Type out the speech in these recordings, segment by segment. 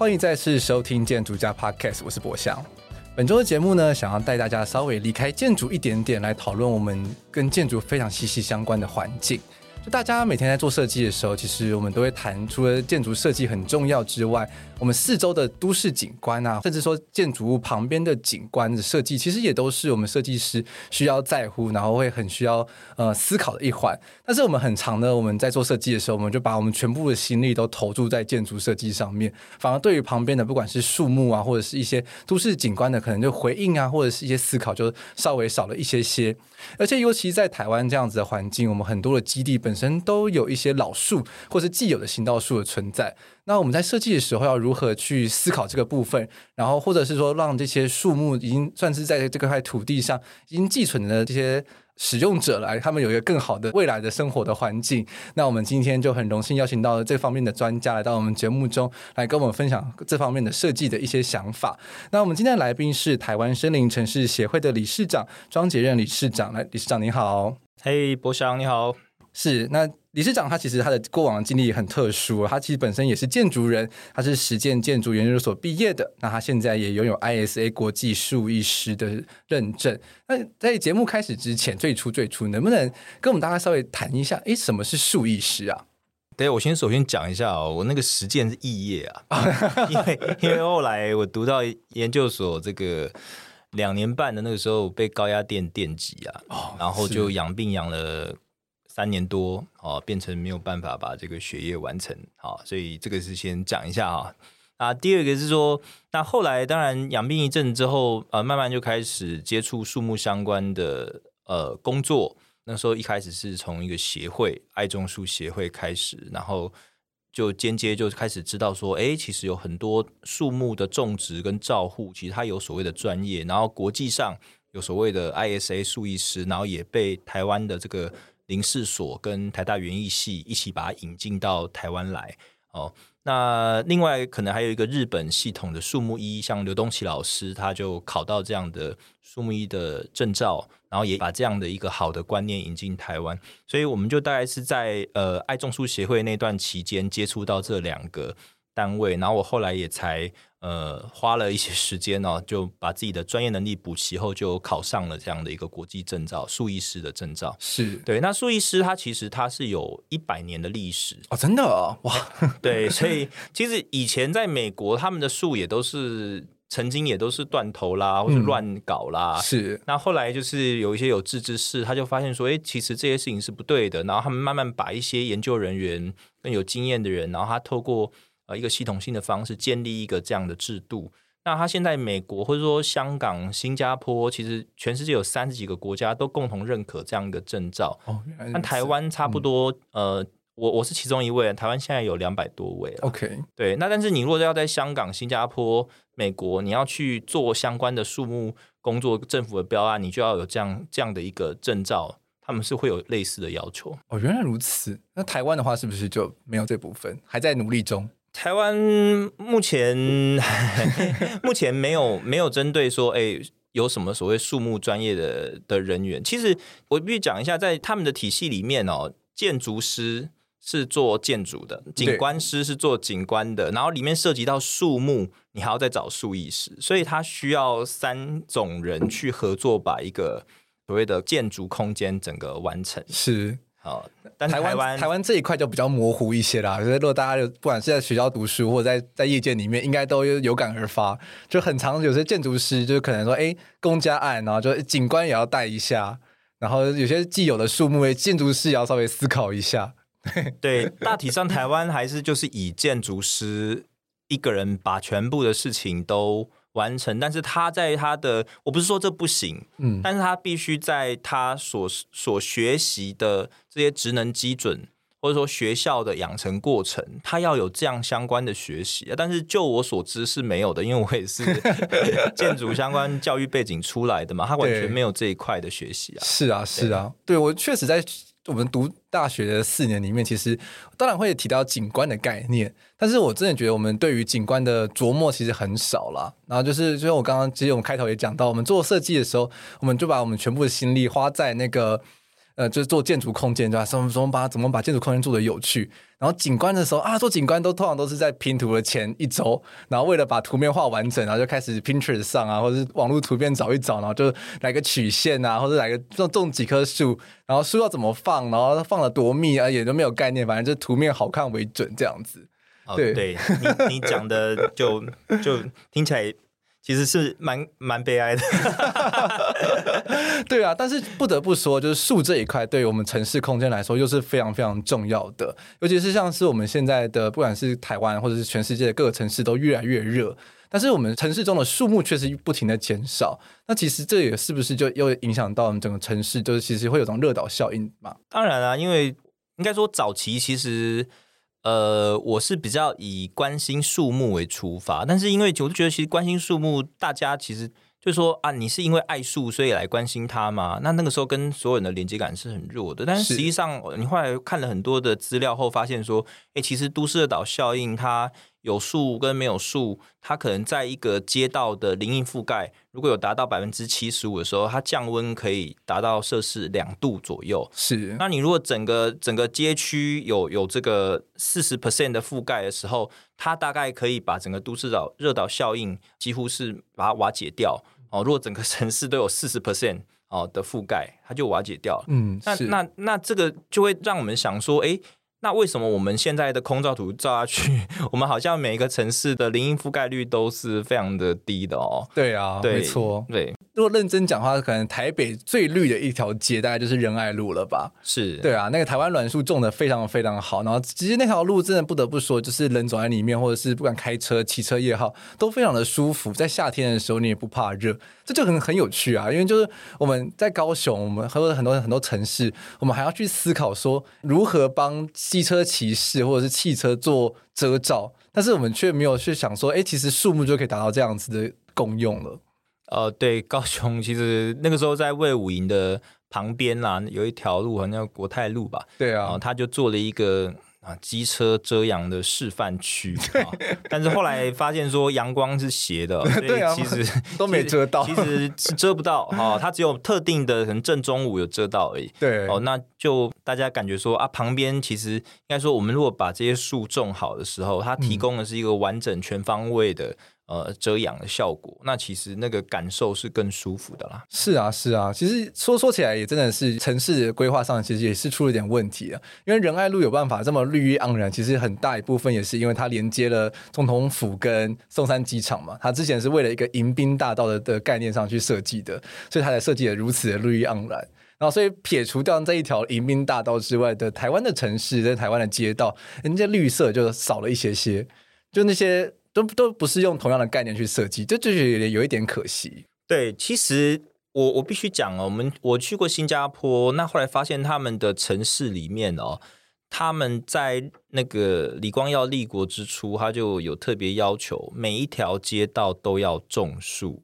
欢迎再次收听建筑家 Podcast，我是博翔。本周的节目呢，想要带大家稍微离开建筑一点点，来讨论我们跟建筑非常息息相关的环境。就大家每天在做设计的时候，其实我们都会谈，除了建筑设计很重要之外，我们四周的都市景观啊，甚至说建筑物旁边的景观的设计，其实也都是我们设计师需要在乎，然后会很需要呃思考的一环。但是我们很长的，我们在做设计的时候，我们就把我们全部的心力都投注在建筑设计上面，反而对于旁边的不管是树木啊，或者是一些都市景观的可能就回应啊，或者是一些思考，就稍微少了一些些。而且尤其在台湾这样子的环境，我们很多的基地本本身都有一些老树或是既有的行道树的存在。那我们在设计的时候要如何去思考这个部分？然后或者是说，让这些树木已经算是在这块土地上已经寄存的这些使用者来，他们有一个更好的未来的生活的环境。那我们今天就很荣幸邀请到了这方面的专家来到我们节目中来跟我们分享这方面的设计的一些想法。那我们今天的来宾是台湾森林城市协会的理事长庄杰任理事长，来，理事长您好。嘿，博翔你好。是那。理事长他其实他的过往的经历也很特殊，他其实本身也是建筑人，他是实践建筑研究所毕业的，那他现在也拥有 ISA 国际数艺师的认证。那在节目开始之前，最初最初能不能跟我们大家稍微谈一下，诶，什么是树艺师啊？对，我先首先讲一下哦，我那个实践是肄业啊，因为因为后来我读到研究所这个两年半的那个时候被高压电电击啊，哦，然后就养病养了。三年多哦，变成没有办法把这个学业完成，好，所以这个是先讲一下啊。啊，第二个是说，那后来当然养病一阵之后，呃，慢慢就开始接触树木相关的呃工作。那时候一开始是从一个协会爱种树协会开始，然后就间接就开始知道说，哎，其实有很多树木的种植跟照护，其实它有所谓的专业，然后国际上有所谓的 ISA 树艺师，然后也被台湾的这个。林氏所跟台大园艺系一起把它引进到台湾来哦。那另外可能还有一个日本系统的树木医，像刘东奇老师，他就考到这样的树木医的证照，然后也把这样的一个好的观念引进台湾。所以我们就大概是在呃爱种树协会那段期间接触到这两个单位，然后我后来也才。呃，花了一些时间呢、哦，就把自己的专业能力补齐后，就考上了这样的一个国际证照——树艺师的证照。是对。那树艺师他其实他是有一百年的历史哦，真的哇！对，所以其实以前在美国，他们的树也都是曾经也都是断头啦，或是乱搞啦。嗯、是。那后来就是有一些有志之士，他就发现说，哎，其实这些事情是不对的。然后他们慢慢把一些研究人员更有经验的人，然后他透过。一个系统性的方式建立一个这样的制度。那他现在美国或者说香港、新加坡，其实全世界有三十几个国家都共同认可这样一个证照。哦，那台湾差不多，嗯、呃，我我是其中一位。台湾现在有两百多位。OK，对。那但是你如果要在香港、新加坡、美国，你要去做相关的树木工作，政府的标案，你就要有这样这样的一个证照，他们是会有类似的要求。哦，原来如此。那台湾的话，是不是就没有这部分？还在努力中。台湾目前 目前没有没有针对说，哎，有什么所谓树木专业的的人员？其实我必须讲一下，在他们的体系里面哦，建筑师是做建筑的，景观师是做景观的，然后里面涉及到树木，你还要再找树艺师，所以他需要三种人去合作，把一个所谓的建筑空间整个完成。是。好，但台湾台湾这一块就比较模糊一些啦。所以如果大家不管是在学校读书，或者在在业界里面，应该都有感而发。就很常有些建筑师，就可能说，哎，公家案，然后就景观也要带一下。然后有些既有的树木，建筑师也要稍微思考一下。对，大体上台湾还是就是以建筑师一个人把全部的事情都完成，但是他在他的，我不是说这不行，嗯，但是他必须在他所所学习的这些职能基准，或者说学校的养成过程，他要有这样相关的学习。但是就我所知是没有的，因为我也是 建筑相关教育背景出来的嘛，他完全没有这一块的学习啊。是啊，是啊，对，对我确实在。我们读大学的四年里面，其实当然会提到景观的概念，但是我真的觉得我们对于景观的琢磨其实很少啦。然后就是，就像我刚刚其实我们开头也讲到，我们做设计的时候，我们就把我们全部的心力花在那个。呃，就是做建筑空间对吧？怎么怎么把怎么把建筑空间做得有趣？然后景观的时候啊，做景观都通常都是在拼图的前一周，然后为了把图面画完整，然后就开始 Pinterest 上啊，或者是网络图片找一找，然后就来个曲线啊，或者来个种种几棵树，然后树要怎么放，然后放了多密啊，也都没有概念，反正就图面好看为准这样子。对，哦、对你你讲的就就听起来。其实是蛮蛮悲哀的，对啊，但是不得不说，就是树这一块，对于我们城市空间来说，又是非常非常重要的。尤其是像是我们现在的，不管是台湾或者是全世界的各个城市，都越来越热，但是我们城市中的树木确实不停的减少。那其实这也是不是就又影响到我们整个城市，就是其实会有种热岛效应嘛？当然啊，因为应该说早期其实。呃，我是比较以关心树木为出发，但是因为我就觉得，其实关心树木，大家其实就是说啊，你是因为爱树所以来关心它嘛？那那个时候跟所有人的连接感是很弱的。但是实际上，你后来看了很多的资料后，发现说，哎，其实都市的岛效应它。有树跟没有树，它可能在一个街道的林荫覆盖，如果有达到百分之七十五的时候，它降温可以达到摄氏两度左右。是，那你如果整个整个街区有有这个四十 percent 的覆盖的时候，它大概可以把整个都市岛热岛效应几乎是把它瓦解掉。哦，如果整个城市都有四十 percent 哦的覆盖，它就瓦解掉了。嗯，那那那这个就会让我们想说，哎。那为什么我们现在的空照图照下去，我们好像每一个城市的林荫覆盖率都是非常的低的哦？对啊，对没错，对。如果认真讲话，可能台北最绿的一条街，大概就是仁爱路了吧？是，对啊，那个台湾栾树种的非常非常好。然后，其实那条路真的不得不说，就是人走在里面，或者是不管开车、骑车也好，都非常的舒服。在夏天的时候，你也不怕热，这就很很有趣啊。因为就是我们在高雄，我们和很多很多城市，我们还要去思考说如何帮机车骑士或者是汽车做遮罩，但是我们却没有去想说，哎，其实树木就可以达到这样子的共用了。呃，对，高雄其实那个时候在魏武营的旁边啦，有一条路好像叫国泰路吧？对啊，然后他就做了一个啊机车遮阳的示范区啊。但是后来发现说阳光是斜的，所以其实、啊、都没遮到，其实是遮不到哈。它只有特定的可能正中午有遮到而已。对，哦，那就大家感觉说啊，旁边其实应该说，我们如果把这些树种好的时候，它提供的是一个完整全方位的。呃，遮阳的效果，那其实那个感受是更舒服的啦。是啊，是啊，其实说说起来也真的是城市规划上，其实也是出了点问题啊。因为仁爱路有办法这么绿意盎然，其实很大一部分也是因为它连接了总统府跟松山机场嘛。它之前是为了一个迎宾大道的的概念上去设计的，所以它才设计的如此的绿意盎然。然后，所以撇除掉这一条迎宾大道之外的台湾的城市，在台湾的街道，人家绿色就少了一些些，就那些。都都不是用同样的概念去设计，这就有有一点可惜。对，其实我我必须讲哦，我们我去过新加坡，那后来发现他们的城市里面哦，他们在那个李光耀立国之初，他就有特别要求每一条街道都要种树，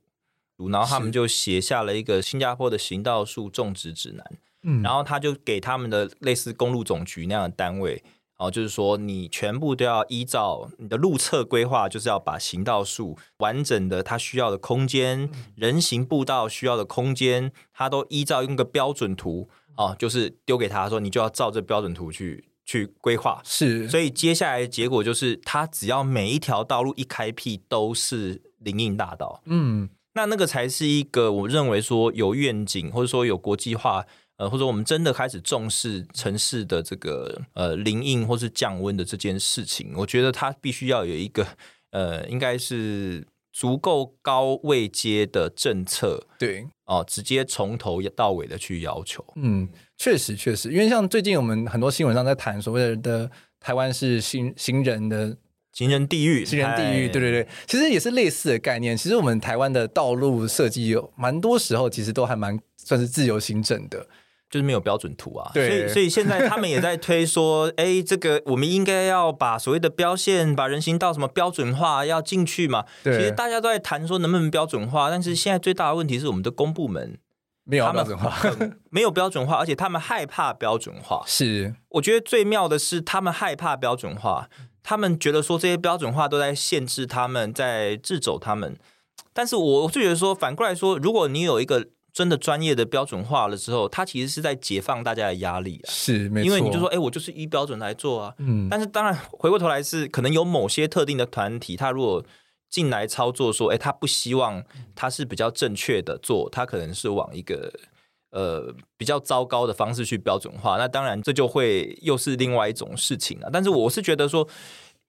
然后他们就写下了一个新加坡的行道树种植指南。嗯，然后他就给他们的类似公路总局那样的单位。哦，就是说，你全部都要依照你的路侧规划，就是要把行道树完整的，它需要的空间，人行步道需要的空间，它都依照用个标准图哦，就是丢给他说，你就要照这标准图去去规划。是，所以接下来的结果就是，它只要每一条道路一开辟都是林荫大道，嗯，那那个才是一个我认为说有愿景，或者说有国际化。呃，或者我们真的开始重视城市的这个呃林荫或是降温的这件事情，我觉得它必须要有一个呃，应该是足够高位阶的政策，对哦，直接从头到尾的去要求。嗯，确实确实，因为像最近我们很多新闻上在谈所谓的台湾是行行人的行人地狱，行人地狱，对对对，其实也是类似的概念。其实我们台湾的道路设计有蛮多时候其实都还蛮算是自由行政的。就是没有标准图啊，对，所以所以现在他们也在推说，哎，这个我们应该要把所谓的标线、把人行道什么标准化要进去嘛。对，其实大家都在谈说能不能标准化，但是现在最大的问题是我们的公部门没有标准化，没有标准化，而且他们害怕标准化。是，我觉得最妙的是他们害怕标准化，他们觉得说这些标准化都在限制他们，在制肘他们。但是我我就觉得说，反过来说，如果你有一个。真的专业的标准化了之后，它其实是在解放大家的压力啊。是，没错。因为你就说，哎、欸，我就是依标准来做啊。嗯。但是当然，回过头来是可能有某些特定的团体，他如果进来操作，说，哎、欸，他不希望他是比较正确的做，他可能是往一个呃比较糟糕的方式去标准化。那当然，这就会又是另外一种事情了。但是我是觉得说。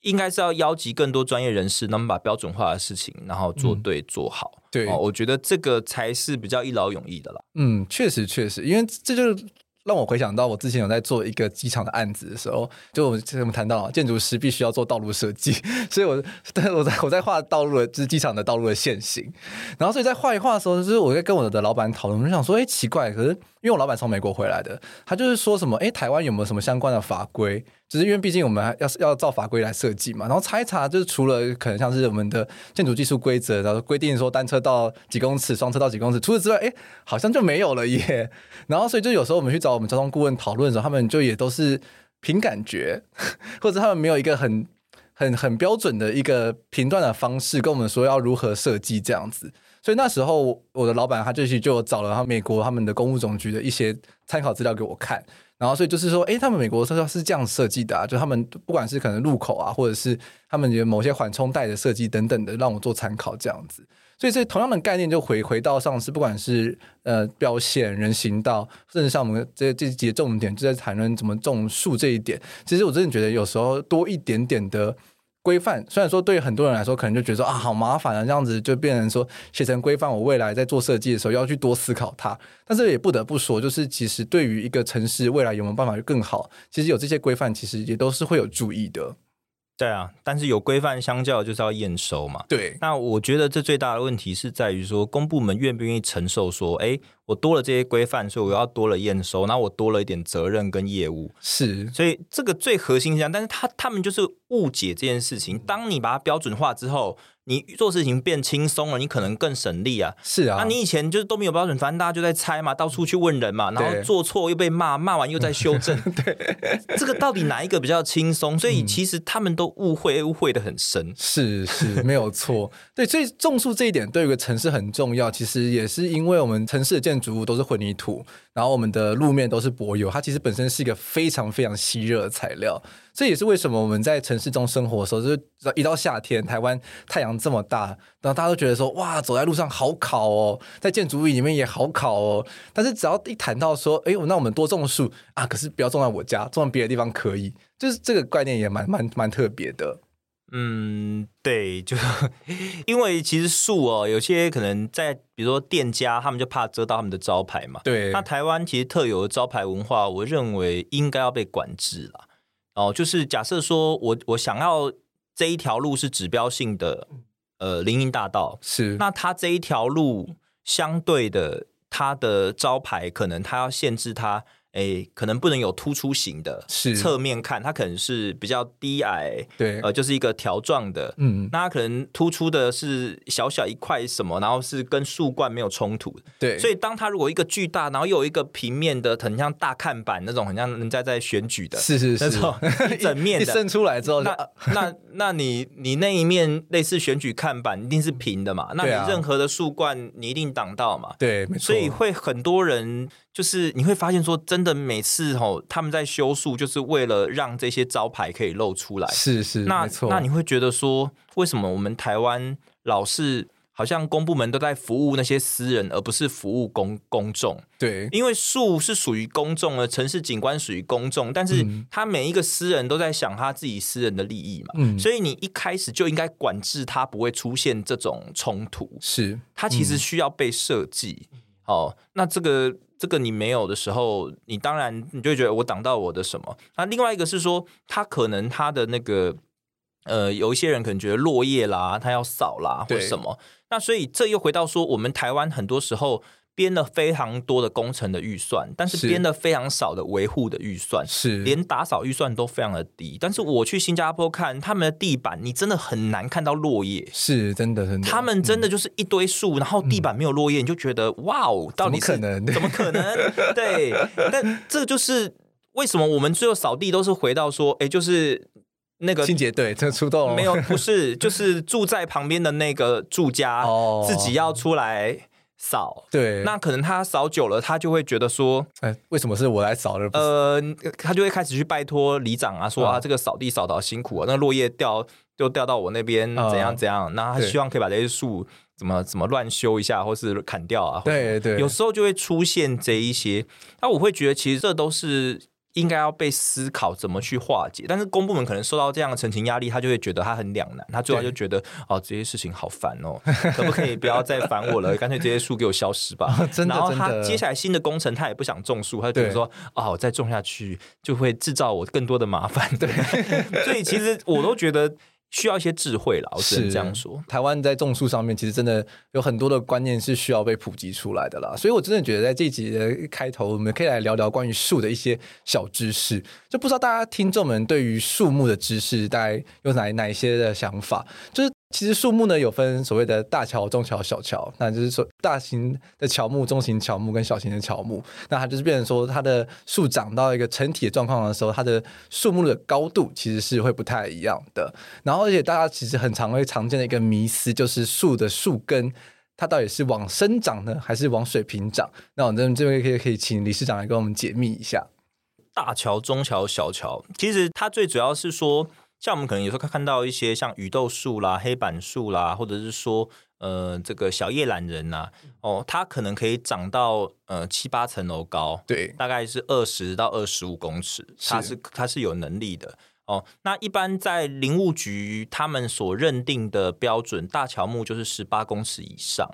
应该是要邀集更多专业人士，那么把标准化的事情，然后做对做好。嗯、对、哦，我觉得这个才是比较一劳永逸的啦。嗯，确实确实，因为这就是。让我回想到我之前有在做一个机场的案子的时候，就我们之前谈到建筑师必须要做道路设计，所以我但我在我在画道路的，就是机场的道路的线型，然后所以在画一画的时候，就是我在跟我的老板讨论，我就想说，哎，奇怪，可是因为我老板从美国回来的，他就是说什么，哎，台湾有没有什么相关的法规？只是因为毕竟我们还要要照法规来设计嘛，然后查一查，就是除了可能像是我们的建筑技术规则，然后规定说单车道几公尺，双车道几公尺，除此之外，哎，好像就没有了耶。然后所以就有时候我们去找我们交通顾问讨论的时候，他们就也都是凭感觉，或者他们没有一个很很很标准的一个评断的方式，跟我们说要如何设计这样子。所以那时候我的老板他就去就找了他美国他们的公务总局的一些参考资料给我看。然后，所以就是说，诶，他们美国车道是这样设计的啊，就他们不管是可能路口啊，或者是他们有某些缓冲带的设计等等的，让我做参考这样子。所以，这同样的概念就回回到上次，不管是呃标线、人行道，甚至像我们这这几个重点，就在谈论怎么种树这一点。其实我真的觉得，有时候多一点点的。规范虽然说对很多人来说，可能就觉得说啊，好麻烦啊，这样子就变成说写成规范，我未来在做设计的时候要去多思考它。但是也不得不说，就是其实对于一个城市未来有没有办法更好，其实有这些规范，其实也都是会有注意的。对啊，但是有规范相较就是要验收嘛。对，那我觉得这最大的问题是在于说，公部门愿不愿意承受说，哎，我多了这些规范，所以我要多了验收，那我多了一点责任跟业务。是，所以这个最核心是这样，但是他他们就是误解这件事情。当你把它标准化之后。你做事情变轻松了，你可能更省力啊。是啊，那你以前就是都没有标准，反正大家就在猜嘛，到处去问人嘛，然后做错又被骂，骂完又在修正。对，这个到底哪一个比较轻松？所以其实他们都误会，误会的很深。是是，没有错。对，所以种树这一点对一个城市很重要。其实也是因为我们城市的建筑物都是混凝土，然后我们的路面都是柏油，它其实本身是一个非常非常吸热的材料。这也是为什么我们在城市中生活的时候，就是一到夏天，台湾太阳这么大，然后大家都觉得说，哇，走在路上好烤哦，在建筑物里面也好烤哦。但是只要一谈到说，哎，那我们多种树啊，可是不要种在我家，种在别的地方可以，就是这个概念也蛮蛮蛮特别的。嗯，对，就 因为其实树哦，有些可能在比如说店家，他们就怕遮到他们的招牌嘛。对，那台湾其实特有的招牌文化，我认为应该要被管制了。哦，就是假设说我我想要这一条路是指标性的，呃，林荫大道是，那它这一条路相对的，它的招牌可能它要限制它。诶，可能不能有突出型的，是侧面看它可能是比较低矮，对，呃，就是一个条状的，嗯，那它可能突出的是小小一块什么，然后是跟树冠没有冲突，对，所以当它如果一个巨大，然后又有一个平面的，很像大看板那种，很像人家在选举的，是是是，那种 一整面的一伸出来之后，那那那你你那一面类似选举看板一定是平的嘛？那你任何的树冠你一定挡到嘛？对，没错，所以会很多人。就是你会发现说，真的每次吼他们在修树，就是为了让这些招牌可以露出来。是是，那。那你会觉得说，为什么我们台湾老是好像公部门都在服务那些私人，而不是服务公公众。对，因为树是属于公众的，城市景观属于公众，但是他每一个私人都在想他自己私人的利益嘛。嗯，所以你一开始就应该管制它，不会出现这种冲突。是，它其实需要被设计。嗯、哦，那这个这个你没有的时候，你当然你就会觉得我挡到我的什么？那另外一个是说，他可能他的那个。呃，有一些人可能觉得落叶啦，他要扫啦，或什么。那所以这又回到说，我们台湾很多时候编了非常多的工程的预算，但是编了非常少的维护的预算，是连打扫预算都非常的低。但是我去新加坡看他们的地板，你真的很难看到落叶，是真的，真的。他们真的就是一堆树，嗯、然后地板没有落叶，你就觉得哇哦，到底可能？怎么可能？对，但这就是为什么我们最后扫地都是回到说，哎，就是。那个清洁队这个出动没有？不是，就是住在旁边的那个住家自己要出来扫。对，那可能他扫久了，他就会觉得说，哎，为什么是我来扫的？呃，他就会开始去拜托里长啊，说啊，这个扫地扫得好辛苦啊，那落叶掉就掉到我那边，怎样怎样？那他希望可以把这些树怎么怎么乱修一下，或是砍掉啊？对对，有时候就会出现这一些。那我会觉得，其实这都是。应该要被思考怎么去化解，但是公部门可能受到这样的陈情压力，他就会觉得他很两难，他最后就觉得哦，这些事情好烦哦，可不可以不要再烦我了？干脆这些树给我消失吧。真的，然后他接下来新的工程，他也不想种树，他就觉得说哦，再种下去就会制造我更多的麻烦。对，所以其实我都觉得。需要一些智慧啦，我只能这样说。台湾在种树上面，其实真的有很多的观念是需要被普及出来的啦。所以我真的觉得，在这集的开头，我们可以来聊聊关于树的一些小知识。就不知道大家听众们对于树木的知识，大概有哪哪一些的想法？就是。其实树木呢，有分所谓的大乔、中乔、小乔，那就是说大型的乔木、中型乔木跟小型的乔木，那它就是变成说它的树长到一个成体的状况的时候，它的树木的高度其实是会不太一样的。然后而且大家其实很常会常见的一个迷思就是树的树根它到底是往生长呢，还是往水平长？那我们这边可以可以请理事长来跟我们解密一下。大乔、中乔、小乔，其实它最主要是说。像我们可能有时候看到一些像雨豆树啦、黑板树啦，或者是说呃这个小叶懒人呐，哦，它可能可以长到呃七八层楼高，对，大概是二十到二十五公尺，它是它是有能力的哦。那一般在林务局他们所认定的标准，大乔木就是十八公尺以上，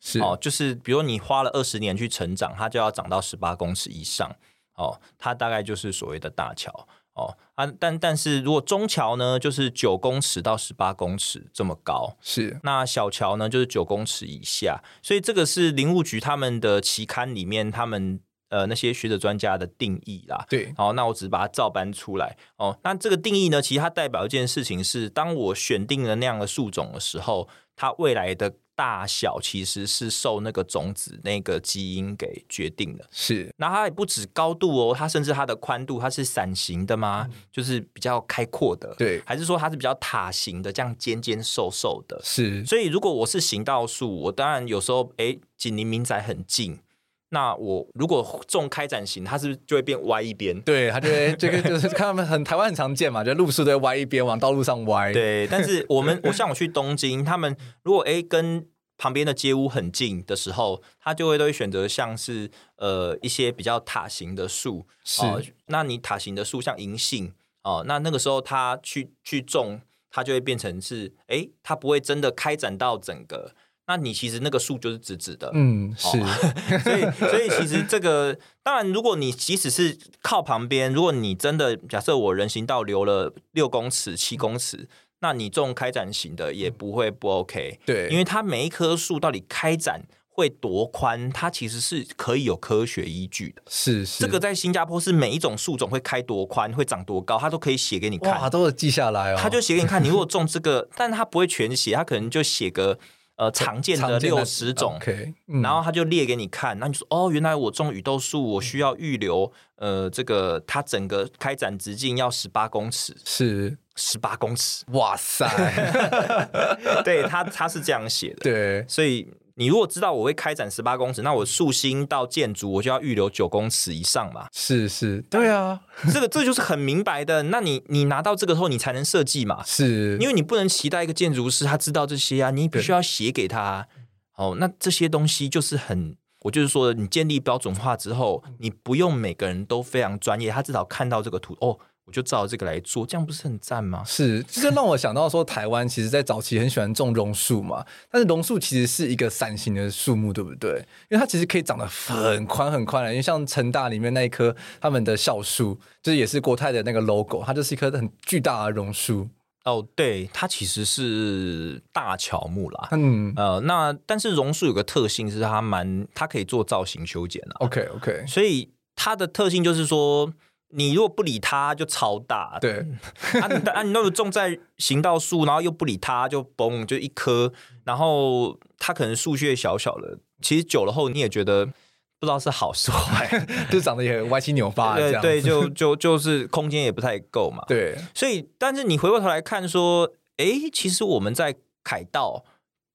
是哦，就是比如你花了二十年去成长，它就要长到十八公尺以上，哦，它大概就是所谓的大乔。哦啊，但但是如果中桥呢，就是九公尺到十八公尺这么高，是那小桥呢，就是九公尺以下，所以这个是林务局他们的期刊里面他们呃那些学者专家的定义啦。对，好，那我只是把它照搬出来哦。那这个定义呢，其实它代表一件事情是，当我选定了那样的树种的时候，它未来的。大小其实是受那个种子那个基因给决定的，是。那它也不止高度哦，它甚至它的宽度，它是伞形的吗？嗯、就是比较开阔的，对。还是说它是比较塔形的，这样尖尖瘦瘦的？是。所以如果我是行道树，我当然有时候哎，紧邻民宅很近。那我如果种开展型，它是不是就会变歪一边？对，它就会这个就是看他们很台湾很常见嘛，就路树都会歪一边，往道路上歪。对，但是我们我像我去东京，他们如果哎跟旁边的街屋很近的时候，他就会都会选择像是呃一些比较塔形的树。是、呃，那你塔形的树像银杏哦，那那个时候他去去种，它就会变成是哎，它不会真的开展到整个。那你其实那个树就是直直的，嗯，是，哦、所以所以其实这个当然，如果你即使是靠旁边，如果你真的假设我人行道留了六公尺、七公尺，那你种开展型的也不会不 OK，对，因为它每一棵树到底开展会多宽，它其实是可以有科学依据的，是是，这个在新加坡是每一种树种会开多宽、会长多高，它都可以写给你看，哇，都有记下来哦，他就写给你看，你如果种这个，但他不会全写，他可能就写个。呃，常见的六十种，okay, 嗯、然后他就列给你看，那你说哦，原来我种雨豆树，我需要预留，呃，这个它整个开展直径要十八公尺，是。十八公尺，哇塞，对他他是这样写的，对，所以你如果知道我会开展十八公尺，那我树心到建筑我就要预留九公尺以上嘛。是是，对啊，这个这就是很明白的。那你你拿到这个后，你才能设计嘛。是，因为你不能期待一个建筑师他知道这些啊，你必须要写给他啊。哦，那这些东西就是很，我就是说，你建立标准化之后，你不用每个人都非常专业，他至少看到这个图哦。就照这个来做，这样不是很赞吗？是，这就让我想到说，台湾其实，在早期很喜欢种榕树嘛。但是榕树其实是一个伞形的树木，对不对？因为它其实可以长得很宽很宽的。因为像成大里面那一棵他们的校树，就是也是国泰的那个 logo，它就是一棵很巨大的榕树。哦，对，它其实是大乔木啦。嗯，呃，那但是榕树有个特性是它蛮，它可以做造型修剪啊。OK OK，所以它的特性就是说。你如果不理它，就超大。对，啊你啊你那个种在行道树，然后又不理它，就嘣，就一棵。然后它可能树穴小小的，其实久了后你也觉得不知道是好是坏，就长得也歪七扭八。对对，就就就是空间也不太够嘛。对，所以但是你回过头来看说，哎，其实我们在凯道。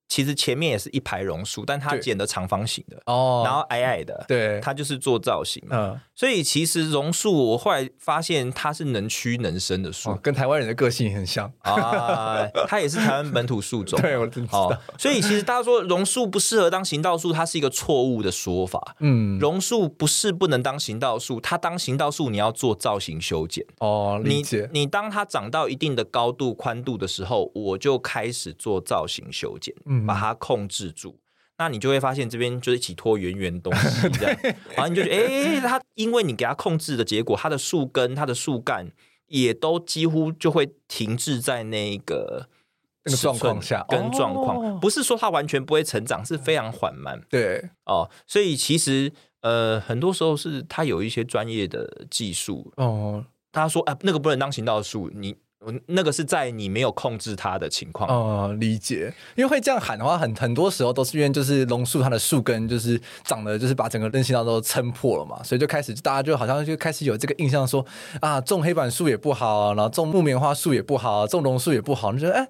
其实前面也是一排榕树，但它剪的长方形的哦，然后矮矮的，对，它就是做造型嘛。嗯，所以其实榕树，我后来发现它是能屈能伸的树，哦，跟台湾人的个性很像啊。它也是台湾本土树种，对，我真知道。所以其实大家说榕树不适合当行道树，它是一个错误的说法。嗯，榕树不是不能当行道树，它当行道树你要做造型修剪哦。理解。你你当它长到一定的高度宽度的时候，我就开始做造型修剪。嗯。把它控制住，那你就会发现这边就是一起拖圆圆东西这样，然后你就觉得，哎，它因为你给它控制的结果，它的树根、它的树干也都几乎就会停滞在那个那个状况下，跟状况不是说它完全不会成长，是非常缓慢。对哦，所以其实呃，很多时候是它有一些专业的技术哦。他说，哎，那个不能当行道树，你。那个是在你没有控制它的情况哦、理解。因为会这样喊的话，很很多时候都是因为就是榕树它的树根就是长得就是把整个人行道都撑破了嘛，所以就开始大家就好像就开始有这个印象说啊，种黑板树也不好，然后种木棉花树也不好，种榕树也不好。你觉得哎，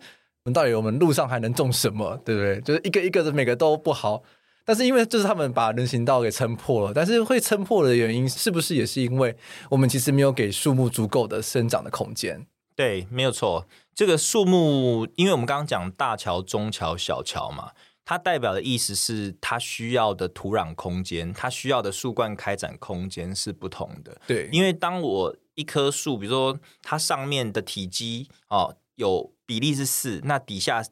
我们到底我们路上还能种什么？对不对？就是一个一个的每个都不好。但是因为就是他们把人行道给撑破了，但是会撑破的原因是不是也是因为我们其实没有给树木足够的生长的空间？对，没有错。这个树木，因为我们刚刚讲大桥、中桥、小桥嘛，它代表的意思是它需要的土壤空间，它需要的树冠开展空间是不同的。对，因为当我一棵树，比如说它上面的体积哦，有比例是四，那底下。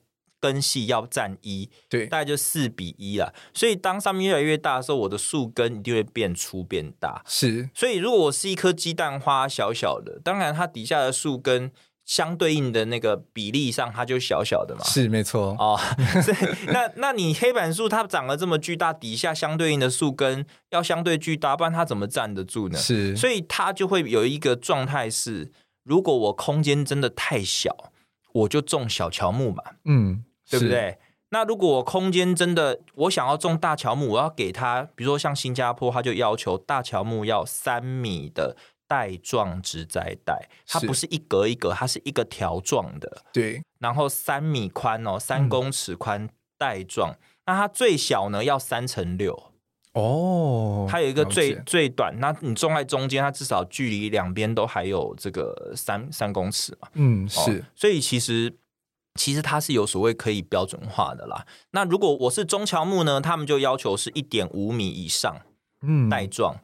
根系要占一，对，大概就四比一了。所以当上面越来越大的时候，我的树根一定会变粗变大。是，所以如果我是一颗鸡蛋花，小小的，当然它底下的树根相对应的那个比例上，它就小小的嘛。是，没错。哦，所以那那你黑板树它长得这么巨大，底下相对应的树根要相对巨大，不然它怎么站得住呢？是，所以它就会有一个状态是，如果我空间真的太小，我就种小乔木嘛。嗯。对不对？那如果我空间真的，我想要种大乔木，我要给它，比如说像新加坡，它就要求大乔木要三米的带状植栽带，它不是一格一格，它是一个条状的。对，然后三米宽哦，三公尺宽带状，嗯、那它最小呢要三乘六哦，它有一个最最短，那你种在中间，它至少距离两边都还有这个三三公尺嘛。嗯，是，哦、所以其实。其实它是有所谓可以标准化的啦。那如果我是中乔木呢？他们就要求是一点五米以上，嗯，带状。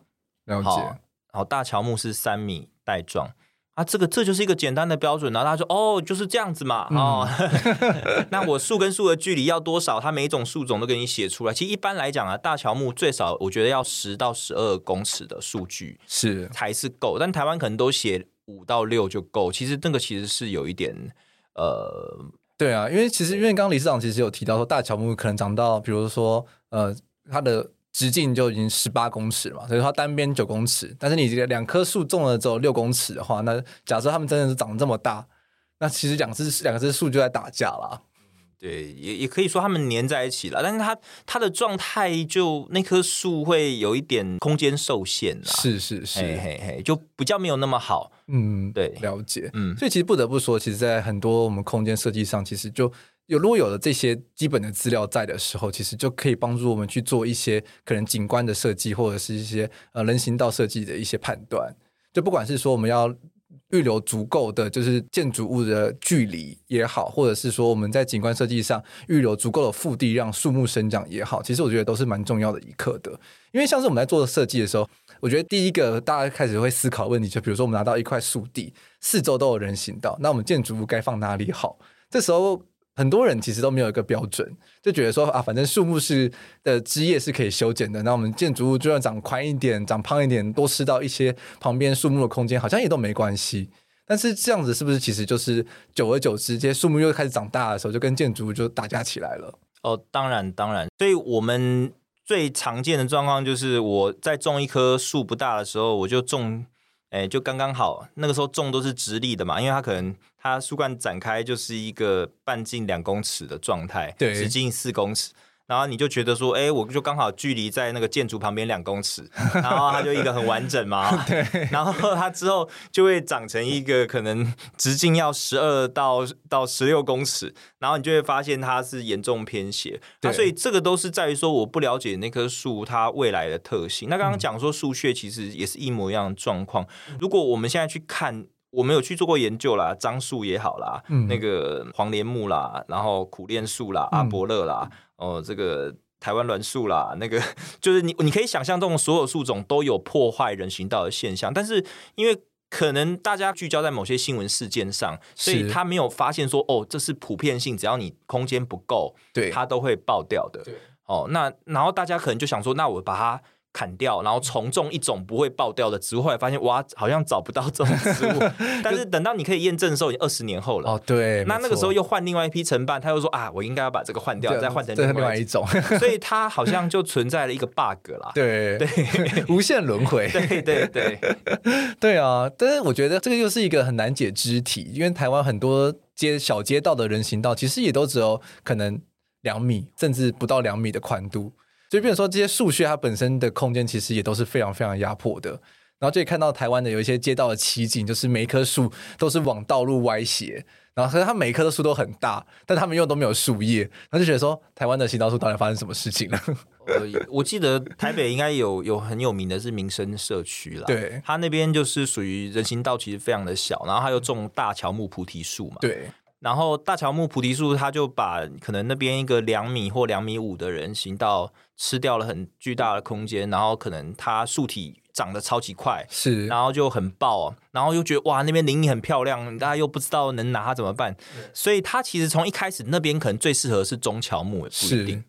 了解。好，好，大乔木是三米带状啊。这个这就是一个简单的标准。然后他说：“哦，就是这样子嘛。嗯”哦，那我树跟树的距离要多少？它每一种树种都给你写出来。其实一般来讲啊，大乔木最少我觉得要十到十二公尺的数据是才是够。但台湾可能都写五到六就够。其实这个其实是有一点呃。对啊，因为其实因为刚刚理事长其实有提到说，大乔木可能长到，比如说呃，它的直径就已经十八公尺嘛，所以它单边九公尺。但是你这个两棵树种了只有六公尺的话，那假设它们真的是长这么大，那其实两只两只树就在打架了。对，也也可以说他们粘在一起了，但是它它的状态就那棵树会有一点空间受限了，是是是，嘿嘿嘿，就比较没有那么好。嗯，对，了解。嗯，所以其实不得不说，其实，在很多我们空间设计上，其实就有如果有了这些基本的资料在的时候，其实就可以帮助我们去做一些可能景观的设计，或者是一些呃人行道设计的一些判断。就不管是说我们要预留足够的就是建筑物的距离也好，或者是说我们在景观设计上预留足够的腹地让树木生长也好，其实我觉得都是蛮重要的一课的。因为像是我们在做设计的时候，我觉得第一个大家开始会思考问题，就比如说我们拿到一块树地，四周都有人行道，那我们建筑物该放哪里好？这时候。很多人其实都没有一个标准，就觉得说啊，反正树木是的枝叶是可以修剪的，那我们建筑物就算长宽一点、长胖一点，多吃到一些旁边树木的空间，好像也都没关系。但是这样子是不是其实就是久而久之，这些树木又开始长大的时候，就跟建筑物就打架起来了？哦，当然当然。所以我们最常见的状况就是，我在种一棵树不大的时候，我就种。哎，就刚刚好，那个时候种都是直立的嘛，因为它可能它树干展开就是一个半径两公尺的状态，对，直径四公尺。然后你就觉得说，哎，我就刚好距离在那个建筑旁边两公尺，然后它就一个很完整嘛。对。然后它之后就会长成一个可能直径要十二到到十六公尺，然后你就会发现它是严重偏斜。对。所以这个都是在于说，我不了解那棵树它未来的特性。那刚刚讲说树穴其实也是一模一样的状况。如果我们现在去看，我们有去做过研究啦，樟树也好啦，嗯、那个黄连木啦，然后苦楝树啦，阿伯乐啦。嗯哦，这个台湾栾树啦，那个就是你，你可以想象，这种所有树种都有破坏人行道的现象，但是因为可能大家聚焦在某些新闻事件上，所以他没有发现说，哦，这是普遍性，只要你空间不够，对，它都会爆掉的。哦，那然后大家可能就想说，那我把它。砍掉，然后重种一种不会爆掉的植物。后来发现，哇，好像找不到这种植物。但是等到你可以验证的时候，已经二十年后了。哦，对。那那个时候又换另外一批承办，他又说啊，我应该要把这个换掉，再换成另外一种。所以 它好像就存在了一个 bug 啦。对对，无限轮回。对对对 对啊！但是我觉得这个又是一个很难解之题，因为台湾很多街小街道的人行道，其实也都只有可能两米，甚至不到两米的宽度。所以，比如说这些树穴，它本身的空间其实也都是非常非常压迫的。然后就可以看到台湾的有一些街道的奇景，就是每一棵树都是往道路歪斜，然后可是它每一棵的树都很大，但他们又都没有树叶，然后就觉得说，台湾的行道树到底发生什么事情了？我记得台北应该有有很有名的是民生社区啦，对，它那边就是属于人行道其实非常的小，然后它又种大乔木菩提树嘛，对。然后大乔木菩提树，它就把可能那边一个两米或两米五的人行道吃掉了很巨大的空间，然后可能它树体长得超级快，是，然后就很爆，然后又觉得哇那边林荫很漂亮，大家又不知道能拿它怎么办，所以它其实从一开始那边可能最适合是中乔木，也不一定。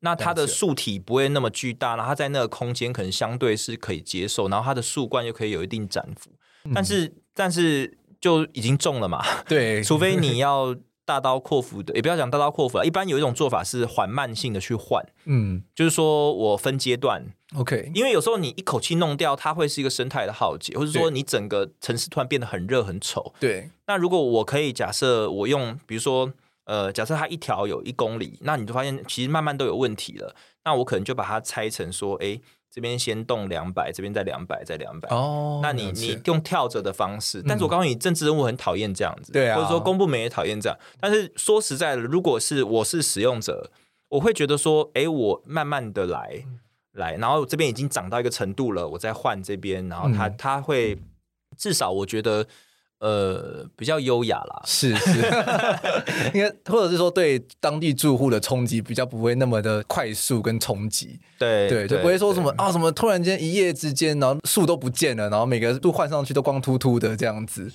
那它的树体不会那么巨大，然后它在那个空间可能相对是可以接受，然后它的树冠又可以有一定展幅，但是、嗯、但是。就已经中了嘛？对，除非你要大刀阔斧的，也不要讲大刀阔斧了。一般有一种做法是缓慢性的去换，嗯，就是说我分阶段，OK。因为有时候你一口气弄掉，它会是一个生态的浩劫，或者说你整个城市突然变得很热很丑。对。那如果我可以假设我用，比如说呃，假设它一条有一公里，那你就发现其实慢慢都有问题了。那我可能就把它拆成说，哎。这边先动两百，这边再两百，再两百。哦，那你你用跳着的方式，嗯、但是我告诉你，政治人物很讨厌这样子，对啊，或者说公部门也讨厌这样。但是说实在的，如果是我是使用者，我会觉得说，哎，我慢慢的来，嗯、来，然后这边已经涨到一个程度了，我再换这边，然后它它、嗯、会至少我觉得。呃，比较优雅啦，是是，应该或者是说对当地住户的冲击比较不会那么的快速跟冲击，对对，就不会说什么啊什么突然间一夜之间，然后树都不见了，然后每个都换上去都光秃秃的这样子，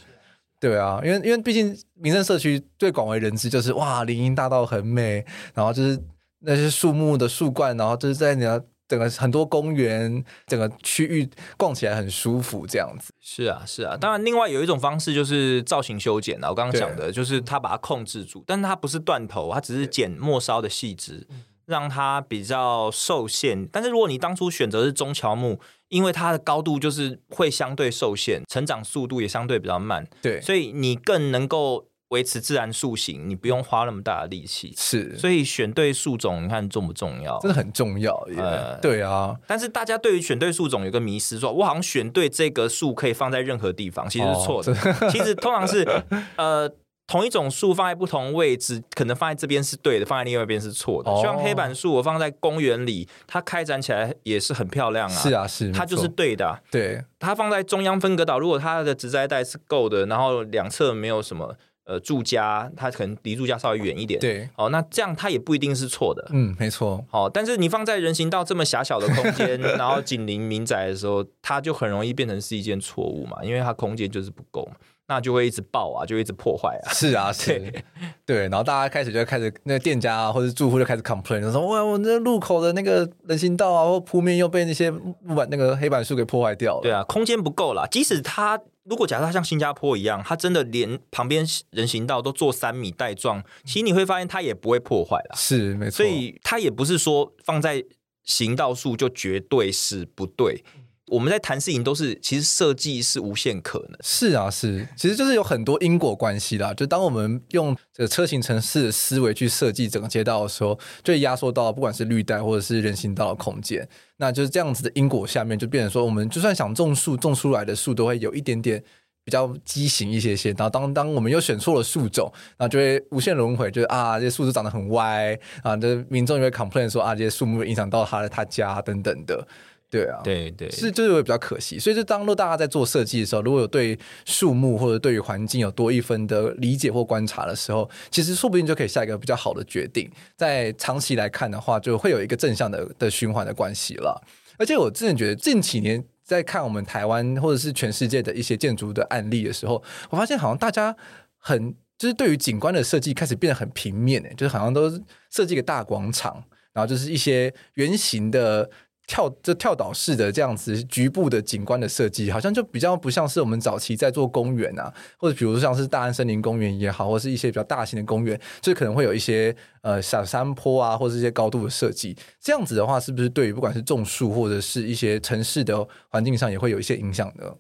对啊，因为因为毕竟民生社区最广为人知就是哇，林荫大道很美，然后就是那些树木的树冠，然后就是在你的。整个很多公园，整个区域逛起来很舒服，这样子。是啊，是啊。当然，另外有一种方式就是造型修剪啊。我刚刚讲的就是它把它控制住，但是它不是断头，它只是剪末梢的细枝，让它比较受限。但是如果你当初选择是中乔木，因为它的高度就是会相对受限，成长速度也相对比较慢，对，所以你更能够。维持自然塑形，你不用花那么大的力气，是，所以选对树种，你看重不重要？真的很重要，呃，对啊。但是大家对于选对树种有个迷失，说我好像选对这个树可以放在任何地方，其实是错的。哦、其实通常是，呃，同一种树放在不同位置，可能放在这边是对的，放在另外一边是错的。哦、像黑板树，我放在公园里，它开展起来也是很漂亮啊。是啊，是，它就是对的、啊。对，它放在中央分隔岛，如果它的植栽带是够的，然后两侧没有什么呃住家，它可能离住家稍微远一点。对，哦，那这样它也不一定是错的。嗯，没错。哦，但是你放在人行道这么狭小的空间，然后紧邻民宅的时候，它就很容易变成是一件错误嘛，因为它空间就是不够嘛。那就会一直爆啊，就一直破坏啊。是啊，是，对，对，然后大家开始就开始，那个店家啊或者住户就开始 complain，就说哇，我那路口的那个人行道啊或铺面又被那些木板那个黑板树给破坏掉了。对啊，空间不够啦。即使它如果假设它像新加坡一样，它真的连旁边人行道都做三米带状，其实你会发现它也不会破坏了。是，没错。所以它也不是说放在行道树就绝对是不对。我们在谈事情都是，其实设计是无限可能。是啊，是，其实就是有很多因果关系啦。就当我们用这个车型城市的思维去设计整个街道的时候，就压缩到不管是绿带或者是人行道的空间。那就是这样子的因果下面，就变成说，我们就算想种树，种出来的树都会有一点点比较畸形一些些。然后当当我们又选错了树种，然后就会无限轮回，就是啊，这些树都长得很歪啊，这民众也会 complain 说啊，这些树木影响到他的他家等等的。对啊，对对，是就是会比较可惜，所以就当若大家在做设计的时候，如果有对树木或者对于环境有多一分的理解或观察的时候，其实说不定就可以下一个比较好的决定。在长期来看的话，就会有一个正向的的循环的关系了。而且我真的觉得近几年在看我们台湾或者是全世界的一些建筑的案例的时候，我发现好像大家很就是对于景观的设计开始变得很平面，诶，就是好像都设计一个大广场，然后就是一些圆形的。跳这跳岛式的这样子局部的景观的设计，好像就比较不像是我们早期在做公园啊，或者比如说像是大安森林公园也好，或是一些比较大型的公园，就可能会有一些呃小山坡啊，或者一些高度的设计。这样子的话，是不是对于不管是种树或者是一些城市的环境上，也会有一些影响呢？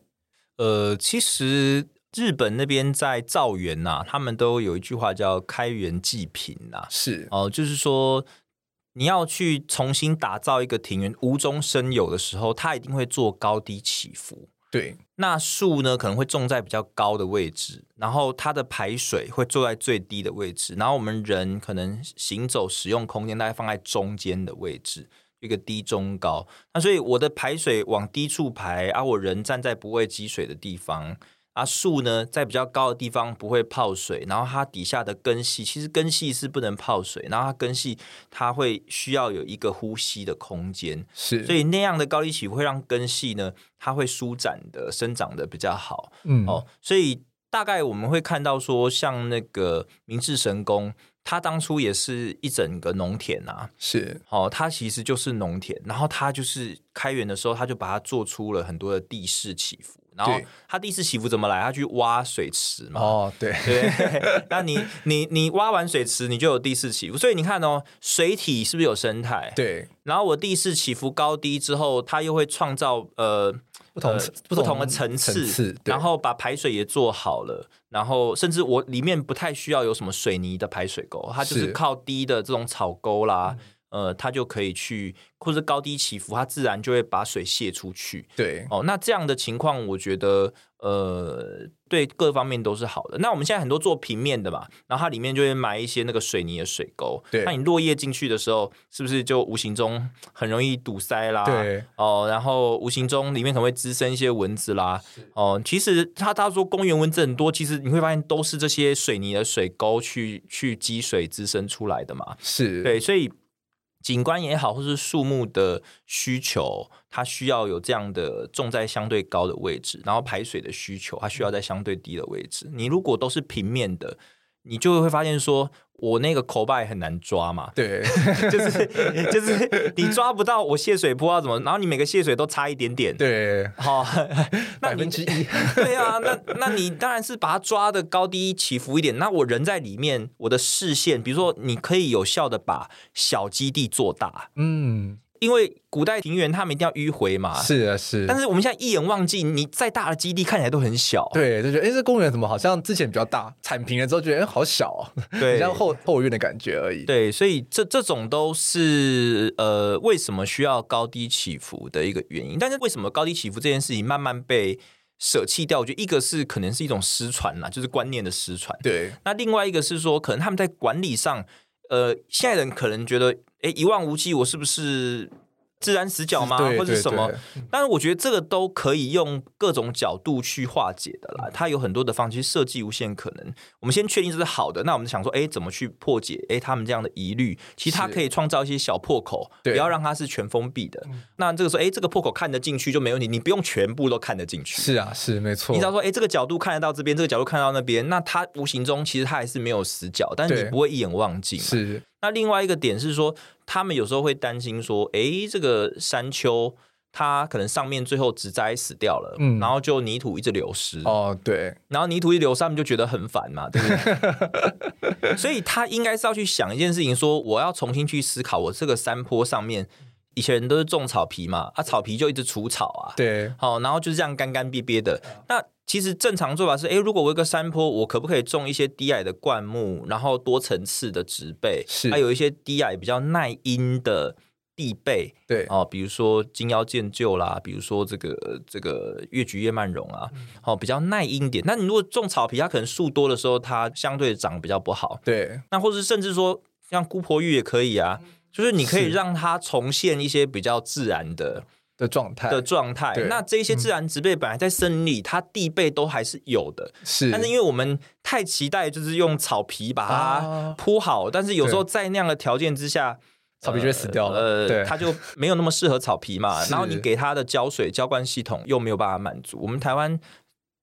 呃，其实日本那边在造园呐，他们都有一句话叫“开园济贫”呐，是哦、呃，就是说。你要去重新打造一个庭园，无中生有的时候，它一定会做高低起伏。对，那树呢，可能会种在比较高的位置，然后它的排水会坐在最低的位置，然后我们人可能行走使用空间大概放在中间的位置，一个低中高。那所以我的排水往低处排，而、啊、我人站在不会积水的地方。啊，树呢，在比较高的地方不会泡水，然后它底下的根系其实根系是不能泡水，然后它根系它会需要有一个呼吸的空间，是，所以那样的高低起伏会让根系呢，它会舒展的生长的比较好，嗯，哦，所以大概我们会看到说，像那个明治神宫，它当初也是一整个农田啊，是，哦，它其实就是农田，然后它就是开园的时候，它就把它做出了很多的地势起伏。然后他第一次起伏怎么来？他去挖水池嘛。哦，对对。那你你你挖完水池，你就有地势起伏。所以你看哦，水体是不是有生态？对。然后我地势起伏高低之后，它又会创造呃不同、呃、不同的层次，层次，然后把排水也做好了。然后甚至我里面不太需要有什么水泥的排水沟，它就是靠低的这种草沟啦。呃，它就可以去，或者高低起伏，它自然就会把水泄出去。对，哦，那这样的情况，我觉得，呃，对各方面都是好的。那我们现在很多做平面的嘛，然后它里面就会埋一些那个水泥的水沟。对，那你落叶进去的时候，是不是就无形中很容易堵塞啦？对，哦，然后无形中里面可能会滋生一些蚊子啦。哦，其实他他说公园蚊子很多，其实你会发现都是这些水泥的水沟去去积水滋生出来的嘛。是对，所以。景观也好，或是树木的需求，它需要有这样的种在相对高的位置，然后排水的需求，它需要在相对低的位置。你如果都是平面的，你就会发现说。我那个口把也很难抓嘛，对，就是就是你抓不到我泄水坡要怎么，然后你每个泄水都差一点点，对，好，百分之一，对啊，那那你当然是把它抓的高低起伏一点，那我人在里面，我的视线，比如说你可以有效的把小基地做大，嗯。因为古代庭园他们一定要迂回嘛，是啊是。但是我们现在一眼望尽，你再大的基地看起来都很小，对，就觉得哎，这公园怎么好像之前比较大，铲平了之后觉得哎好小哦，对，像后后院的感觉而已。对，所以这这种都是呃为什么需要高低起伏的一个原因。但是为什么高低起伏这件事情慢慢被舍弃掉，我觉得一个是可能是一种失传啦，就是观念的失传。对，那另外一个是说，可能他们在管理上，呃，现在人可能觉得，哎，一望无际，我是不是？自然死角吗？或者什么？但是我觉得这个都可以用各种角度去化解的啦。它有很多的方式设计无限可能。我们先确定这是好的，那我们想说，哎，怎么去破解？哎，他们这样的疑虑，其实它可以创造一些小破口，不要让它是全封闭的。那这个时候，哎，这个破口看得进去就没问题，你不用全部都看得进去。是啊，是没错。你只要说，哎，这个角度看得到这边，这个角度看到那边，那它无形中其实它还是没有死角，但是你不会一眼望尽。是。那另外一个点是说，他们有时候会担心说，诶，这个山丘它可能上面最后植栽死掉了，嗯，然后就泥土一直流失。哦，对，然后泥土一流失，他们就觉得很烦嘛，对不对？所以他应该是要去想一件事情，说我要重新去思考，我这个山坡上面，以前人都是种草皮嘛，啊，草皮就一直除草啊，对，好，然后就是这样干干瘪瘪的，那。其实正常做法是，哎，如果我有一个山坡，我可不可以种一些低矮的灌木，然后多层次的植被，是，还有一些低矮比较耐阴的地被，对，哦，比如说金腰健鷲啦，比如说这个这个越橘叶蔓茸啊，哦，比较耐阴点。那你如果种草皮，它可能树多的时候，它相对长比较不好，对。那或是甚至说像姑婆芋也可以啊，就是你可以让它重现一些比较自然的。的状态。的状态，那这些自然植被本来在森林里，它地被都还是有的，是。但是因为我们太期待，就是用草皮把它铺好，但是有时候在那样的条件之下，草皮就会死掉了，呃，它就没有那么适合草皮嘛。然后你给它的浇水浇灌系统又没有办法满足，我们台湾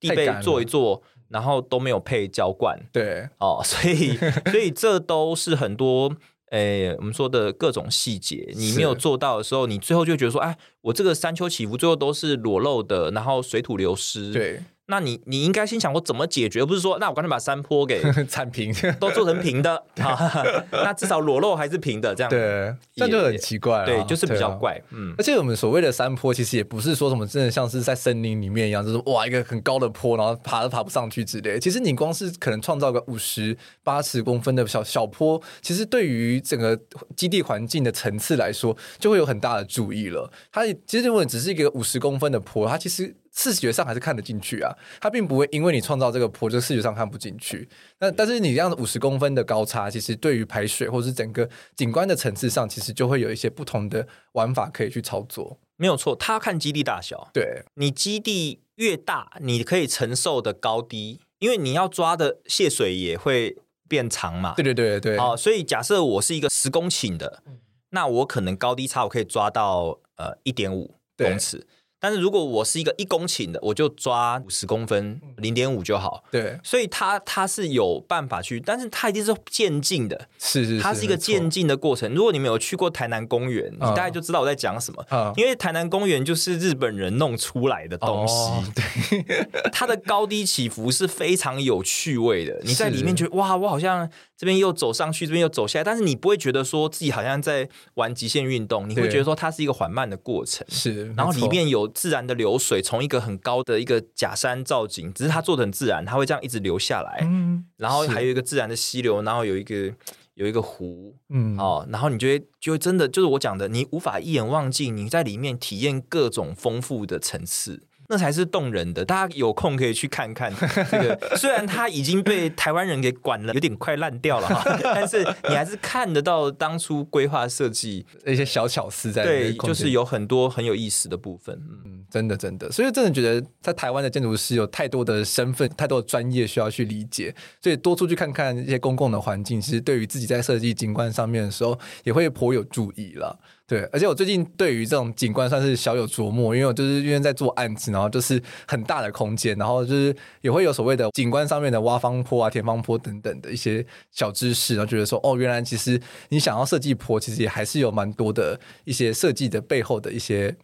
地被做一做，然后都没有配浇灌，对，哦，所以 所以这都是很多。哎，我们说的各种细节，你没有做到的时候，你最后就觉得说，哎，我这个山丘起伏最后都是裸露的，然后水土流失。对。那你你应该先想我怎么解决，而不是说那我干脆把山坡给 铲平，都做成平的 啊。那至少裸露还是平的，这样对，这就很奇怪了。对，就是比较怪。啊、嗯，而且我们所谓的山坡，其实也不是说什么真的像是在森林里面一样，就是哇一个很高的坡，然后爬都爬不上去之类。其实你光是可能创造个五十八十公分的小小坡，其实对于整个基地环境的层次来说，就会有很大的注意了。它其实如果只是一个五十公分的坡，它其实。视觉上还是看得进去啊，它并不会因为你创造这个坡，就视觉上看不进去。那但是你这样子五十公分的高差，其实对于排水或者是整个景观的层次上，其实就会有一些不同的玩法可以去操作。没有错，它要看基地大小。对，你基地越大，你可以承受的高低，因为你要抓的泄水也会变长嘛。对对对对。哦，所以假设我是一个十公顷的，那我可能高低差我可以抓到呃一点五公尺。但是如果我是一个一公顷的，我就抓五十公分，零点五就好。对，所以它它是有办法去，但是它一定是渐进的，是是是，它是一个渐进的过程。如果你没有去过台南公园，你大概就知道我在讲什么。嗯，因为台南公园就是日本人弄出来的东西，哦，对，它的高低起伏是非常有趣味的。你在里面觉得哇，我好像这边又走上去，这边又走下来，但是你不会觉得说自己好像在玩极限运动，你会觉得说它是一个缓慢的过程。是，然后里面有。自然的流水从一个很高的一个假山造景，只是它做的很自然，它会这样一直流下来。嗯，然后还有一个自然的溪流，然后有一个有一个湖，嗯，哦，然后你就会就会真的就是我讲的，你无法一眼望尽，你在里面体验各种丰富的层次。那才是动人的，大家有空可以去看看 这个。虽然它已经被台湾人给管了，有点快烂掉了哈，但是你还是看得到当初规划设计一些小巧思在。对，就是有很多很有意思的部分。嗯，真的真的，所以真的觉得在台湾的建筑师有太多的身份，太多的专业需要去理解，所以多出去看看一些公共的环境，其实对于自己在设计景观上面的时候，也会颇有注意了。对，而且我最近对于这种景观算是小有琢磨，因为我就是因为在做案子，然后就是很大的空间，然后就是也会有所谓的景观上面的挖方坡啊、填方坡等等的一些小知识，然后觉得说，哦，原来其实你想要设计坡，其实也还是有蛮多的一些设计的背后的一些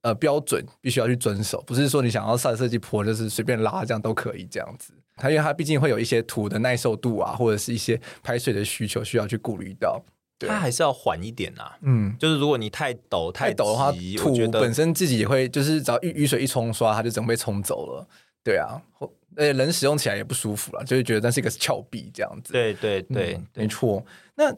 呃标准，必须要去遵守，不是说你想要设设计坡就是随便拉这样都可以这样子。它因为它毕竟会有一些土的耐受度啊，或者是一些排水的需求需要去顾虑到。它还是要缓一点呐、啊，嗯，就是如果你太陡太陡的话，土本身自己也会，就是只要雨雨水一冲刷，它就整个被冲走了，对啊，呃，人使用起来也不舒服了，就是觉得那是一个峭壁这样子，对对对，嗯、没错。那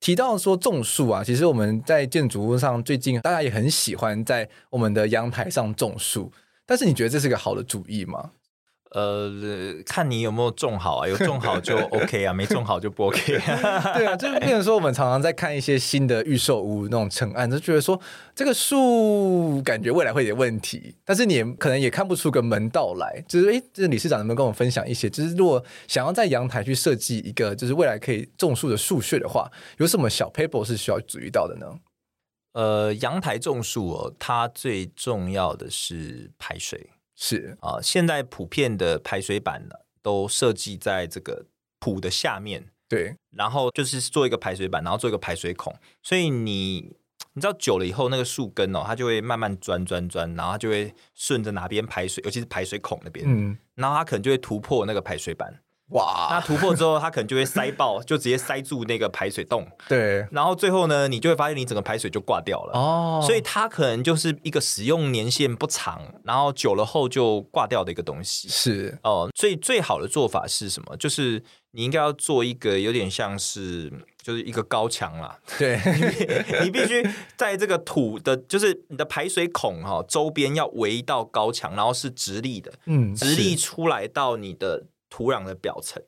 提到说种树啊，其实我们在建筑物上最近大家也很喜欢在我们的阳台上种树。但是你觉得这是个好的主意吗？呃，看你有没有种好啊，有种好就 OK 啊，没种好就不 OK 啊。对啊，就是变成说，我们常常在看一些新的预售屋那种成案，就觉得说这个树感觉未来会有点问题，但是你也可能也看不出个门道来。就是哎，这理事长能不能跟我分享一些？就是如果想要在阳台去设计一个就是未来可以种树的树穴的话，有什么小 paper 是需要注意到的呢？呃，阳台种树哦，它最重要的是排水。是。啊，现在普遍的排水板呢，都设计在这个土的下面，对，然后就是做一个排水板，然后做一个排水孔，所以你你知道久了以后，那个树根哦，它就会慢慢钻钻钻，然后它就会顺着哪边排水，尤其是排水孔那边，嗯，然后它可能就会突破那个排水板。哇！那突破之后，它可能就会塞爆，就直接塞住那个排水洞。对，然后最后呢，你就会发现你整个排水就挂掉了。哦，所以它可能就是一个使用年限不长，然后久了后就挂掉的一个东西。是哦，所以最好的做法是什么？就是你应该要做一个有点像是就是一个高墙啦。对，你必须在这个土的，就是你的排水孔哈周边要围一道高墙，然后是直立的，嗯，直立出来到你的。土壤的表层，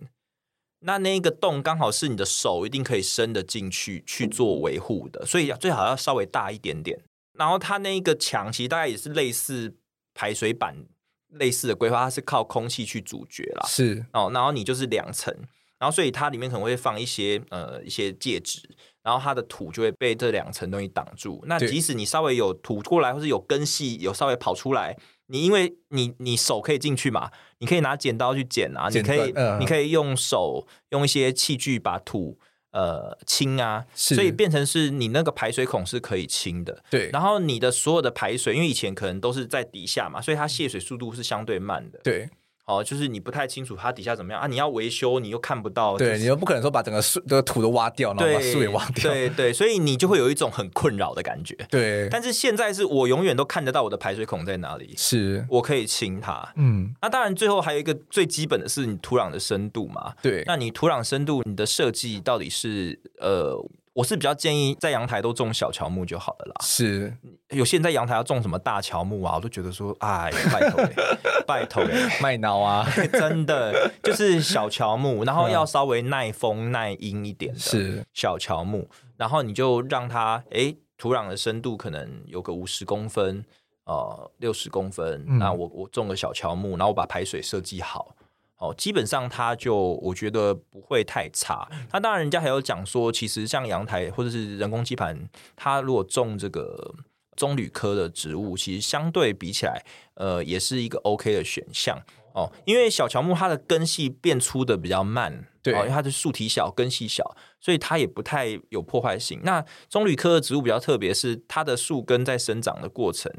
那那个洞刚好是你的手一定可以伸得进去去做维护的，所以最好要稍微大一点点。然后它那个墙其实大概也是类似排水板类似的规划，它是靠空气去阻绝啦。是哦，然后你就是两层，然后所以它里面可能会放一些呃一些介质，然后它的土就会被这两层东西挡住。那即使你稍微有土过来，或是有根系有稍微跑出来。你因为你你手可以进去嘛，你可以拿剪刀去剪啊，剪你可以、呃、你可以用手用一些器具把土呃清啊，所以变成是你那个排水孔是可以清的。对，然后你的所有的排水，因为以前可能都是在底下嘛，所以它泄水速度是相对慢的。对。哦，就是你不太清楚它底下怎么样啊？你要维修，你又看不到，对，你又不可能说把整个树这个土都挖掉，然后把树也挖掉，对对，所以你就会有一种很困扰的感觉。对，但是现在是我永远都看得到我的排水孔在哪里，是我可以清它。嗯，那当然最后还有一个最基本的是你土壤的深度嘛。对，那你土壤深度，你的设计到底是呃？我是比较建议在阳台都种小乔木就好了啦。是，有些人在阳台要种什么大乔木啊，我都觉得说，哎，拜托，拜托，卖脑啊，真的就是小乔木，然后要稍微耐风耐阴一点的，是小乔木，然后你就让它，哎，土壤的深度可能有个五十公分，呃，六十公分，嗯、那我我种个小乔木，然后我把排水设计好。哦，基本上它就我觉得不会太差。那当然，人家还有讲说，其实像阳台或者是人工基盘，它如果种这个棕榈科的植物，其实相对比起来，呃，也是一个 OK 的选项哦。因为小乔木它的根系变粗的比较慢，对，哦、因为它的树体小，根系小，所以它也不太有破坏性。那棕榈科的植物比较特别，是它的树根在生长的过程，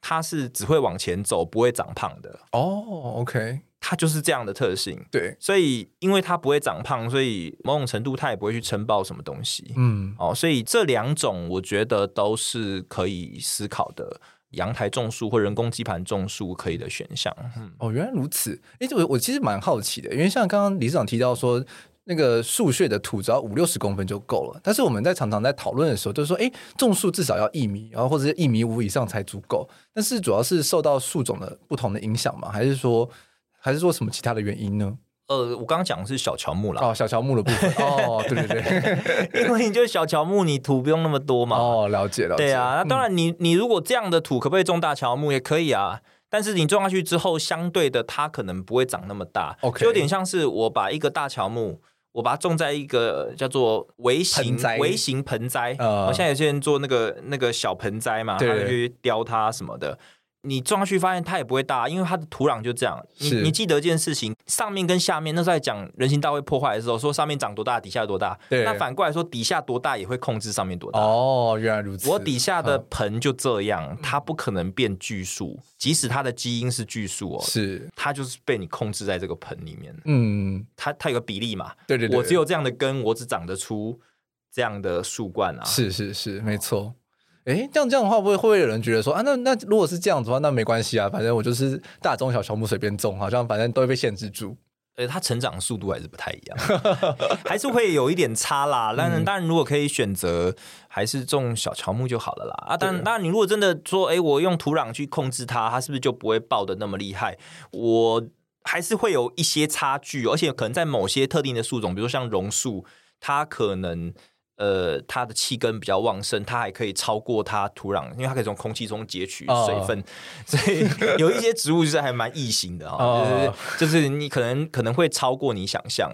它是只会往前走，不会长胖的。哦，OK。它就是这样的特性，对，所以因为它不会长胖，所以某种程度它也不会去撑爆什么东西，嗯，哦，所以这两种我觉得都是可以思考的阳台种树或人工基盘种树可以的选项。嗯，哦，原来如此，哎，我我其实蛮好奇的，因为像刚刚理事长提到说，那个树穴的土只要五六十公分就够了，但是我们在常常在讨论的时候，就是说，哎，种树至少要一米，然后或者是一米五以上才足够，但是主要是受到树种的不同的影响吗？还是说？还是说什么其他的原因呢？呃，我刚刚讲的是小乔木啦。哦，小乔木的部分。哦，对对对，因为你就是小乔木，你土不用那么多嘛。哦，了解了解。对啊，那当然你，你、嗯、你如果这样的土，可不可以种大乔木？也可以啊。但是你种下去之后，相对的，它可能不会长那么大。OK，就有点像是我把一个大乔木，我把它种在一个叫做微型微型盆栽。呃，我现在有些人做那个那个小盆栽嘛，他就去雕它什么的。你种上去发现它也不会大，因为它的土壤就这样。你你记得一件事情，上面跟下面那时候在讲人行道会破坏的时候，说上面长多大，底下多大。对。那反过来说，底下多大也会控制上面多大。哦，原来如此。我底下的盆就这样，它不可能变巨树，即使它的基因是巨树哦，是它就是被你控制在这个盆里面。嗯，它它有个比例嘛。对对对。我只有这样的根，我只长得出这样的树冠啊。是是是，没错。哎，这样这样的话，会不会会不会有人觉得说啊，那那如果是这样子的话，那没关系啊，反正我就是大中小乔木随便种，好像反正都会被限制住。呃，它成长速度还是不太一样，还是会有一点差啦。当然，当然，如果可以选择，还是种小乔木就好了啦。啊，当然，当然，你如果真的说，哎，我用土壤去控制它，它是不是就不会爆的那么厉害？我还是会有一些差距，而且可能在某些特定的树种，比如像榕树，它可能。呃，它的气根比较旺盛，它还可以超过它土壤，因为它可以从空气中截取水分，哦、所以有一些植物就是还蛮异形的哈、哦，就是就是你可能可能会超过你想象。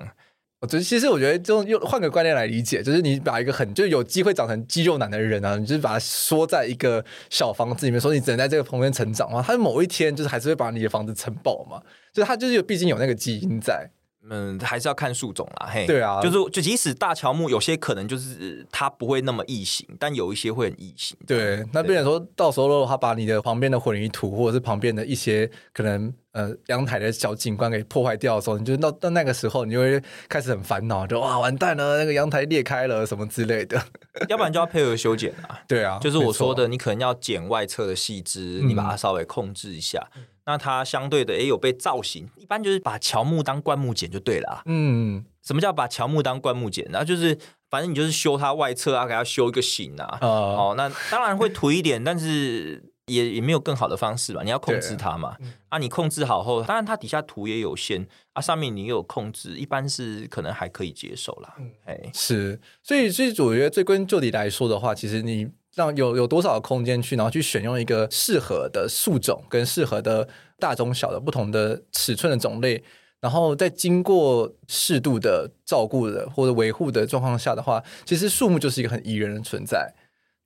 我觉得其实我觉得就用换个观念来理解，就是你把一个很就是有机会长成肌肉男的人啊，你就是把它缩在一个小房子里面，说你只能在这个旁边成长的话，它某一天就是还是会把你的房子撑爆嘛，就是它就是有毕竟有那个基因在。嗯，还是要看树种啦，嘿，对啊，就是就即使大乔木有些可能就是它不会那么异形，但有一些会很异形。对，那变成说到时候如果他把你的旁边的混凝土或者是旁边的一些可能呃阳台的小景观给破坏掉的时候，你就到到那个时候，你就会开始很烦恼，就哇完蛋了，那个阳台裂开了什么之类的，要不然就要配合修剪啊。对啊，就是我说的，你可能要剪外侧的细枝，你把它稍微控制一下。嗯那它相对的也有被造型，一般就是把乔木当灌木剪就对了啊。嗯，什么叫把乔木当灌木剪？然后就是反正你就是修它外侧啊，给它修一个形啊。哦，哦，那当然会土一点，但是也也没有更好的方式吧？你要控制它嘛。啊，你控制好后，当然它底下土也有限啊，上面你也有控制，一般是可能还可以接受啦。嗯，哎，是，所以所以我觉得追根究底来说的话，其实你。让有有多少的空间去，然后去选用一个适合的树种跟适合的大中小的不同的尺寸的种类，然后在经过适度的照顾的或者维护的状况下的话，其实树木就是一个很宜人的存在。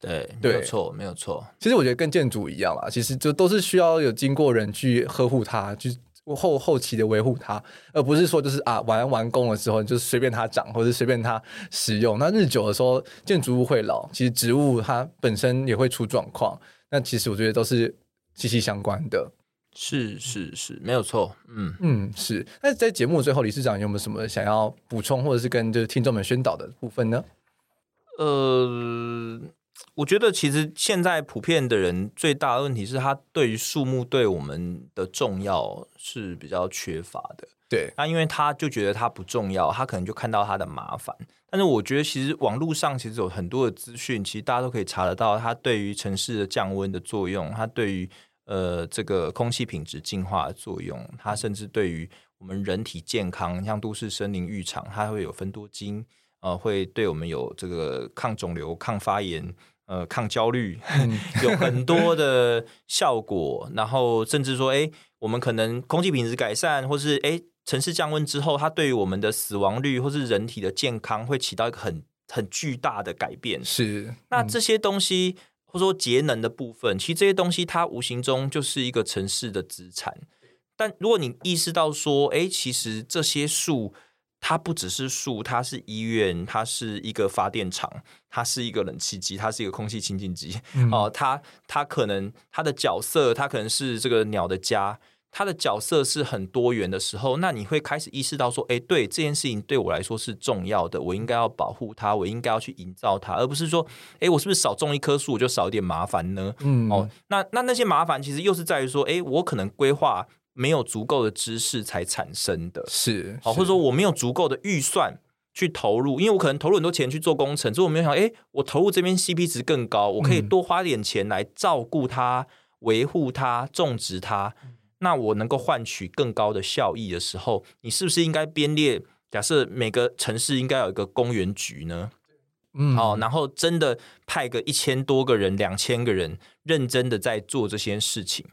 对，对，没有错，没有错。其实我觉得跟建筑一样啦，其实就都是需要有经过人去呵护它，去。后后期的维护它，而不是说就是啊完完工了之后就随便它长，或者随便它使用。那日久的时候，建筑物会老，其实植物它本身也会出状况。那其实我觉得都是息息相关的。是是是，没有错。嗯嗯，是。那在节目最后，理事长有没有什么想要补充，或者是跟就是听众们宣导的部分呢？呃。我觉得其实现在普遍的人最大的问题是他对于树木对我们的重要是比较缺乏的。对，那因为他就觉得它不重要，他可能就看到它的麻烦。但是我觉得其实网络上其实有很多的资讯，其实大家都可以查得到，它对于城市的降温的作用，它对于呃这个空气品质净化的作用，它甚至对于我们人体健康，像都市森林浴场，它会有分多精，呃，会对我们有这个抗肿瘤、抗发炎。呃，抗焦虑 有很多的效果，然后甚至说，哎，我们可能空气品质改善，或是哎，城市降温之后，它对于我们的死亡率或是人体的健康会起到一个很很巨大的改变。是，嗯、那这些东西或者说节能的部分，其实这些东西它无形中就是一个城市的资产。但如果你意识到说，哎，其实这些树。它不只是树，它是医院，它是一个发电厂，它是一个冷气机，它是一个空气清净机。嗯、哦，它它可能它的角色，它可能是这个鸟的家，它的角色是很多元的时候，那你会开始意识到说，哎，对，这件事情对我来说是重要的，我应该要保护它，我应该要去营造它，而不是说，哎，我是不是少种一棵树，我就少一点麻烦呢？嗯，哦，那那那些麻烦其实又是在于说，哎，我可能规划。没有足够的知识才产生的，是好，或者说我没有足够的预算去投入，因为我可能投入很多钱去做工程，所以我没有想，哎，我投入这边 CP 值更高，我可以多花点钱来照顾它、维护它、种植它，那我能够换取更高的效益的时候，你是不是应该编列？假设每个城市应该有一个公园局呢？嗯，好，然后真的派个一千多个人、两千个人，认真的在做这些事情。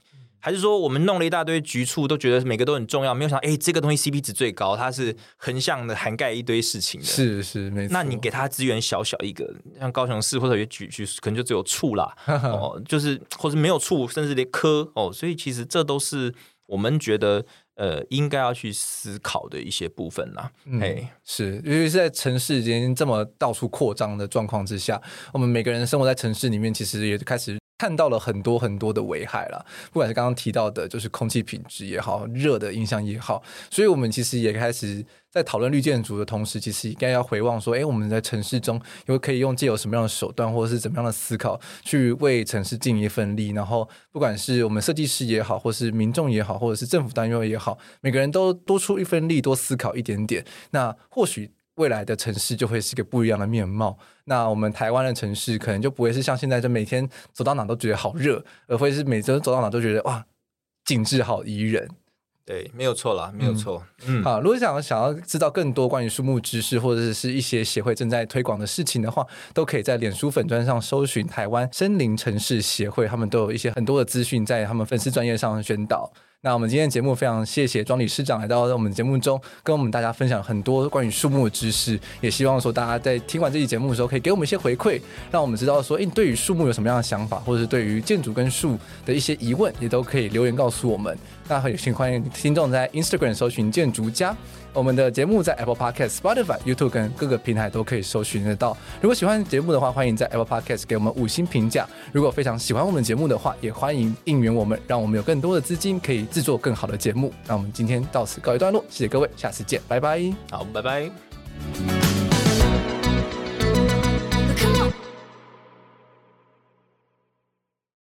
还是说我们弄了一大堆局促，都觉得每个都很重要，没有想到，哎，这个东西 CP 值最高，它是横向的涵盖一堆事情的。是是没错。那你给它资源小小一个，像高雄市或者有局局，可能就只有处啦，哦，就是或者没有处，甚至连科哦，所以其实这都是我们觉得呃应该要去思考的一些部分啦。嗯，是，因为是在城市已经这么到处扩张的状况之下，我们每个人生活在城市里面，其实也开始。看到了很多很多的危害了，不管是刚刚提到的，就是空气品质也好，热的影响也好，所以我们其实也开始在讨论绿建筑的同时，其实应该要回望说，哎，我们在城市中有可以用借由什么样的手段，或者是怎么样的思考，去为城市尽一份力。然后，不管是我们设计师也好，或是民众也好，或者是政府单位也好，每个人都多出一份力，多思考一点点，那或许。未来的城市就会是一个不一样的面貌。那我们台湾的城市可能就不会是像现在，就每天走到哪都觉得好热，而会是每周走到哪都觉得哇，景致好宜人。对，没有错啦，没有错。嗯，好，如果想要想要知道更多关于树木知识，或者是一些协会正在推广的事情的话，都可以在脸书粉砖上搜寻台湾森林城市协会，他们都有一些很多的资讯在他们粉丝专业上宣导。那我们今天节目非常谢谢庄理事长来到我们节目中，跟我们大家分享很多关于树木的知识。也希望说大家在听完这期节目的时候，可以给我们一些回馈，让我们知道说，诶，你对于树木有什么样的想法，或者是对于建筑跟树的一些疑问，也都可以留言告诉我们。那很有幸欢迎听众在 Instagram 搜寻建筑家。我们的节目在 Apple Podcast、Spotify、YouTube 跟各个平台都可以搜寻得到。如果喜欢节目的话，欢迎在 Apple Podcast 给我们五星评价。如果非常喜欢我们节目的话，也欢迎应援我们，让我们有更多的资金可以制作更好的节目。那我们今天到此告一段落，谢谢各位，下次见，拜拜。好，拜拜。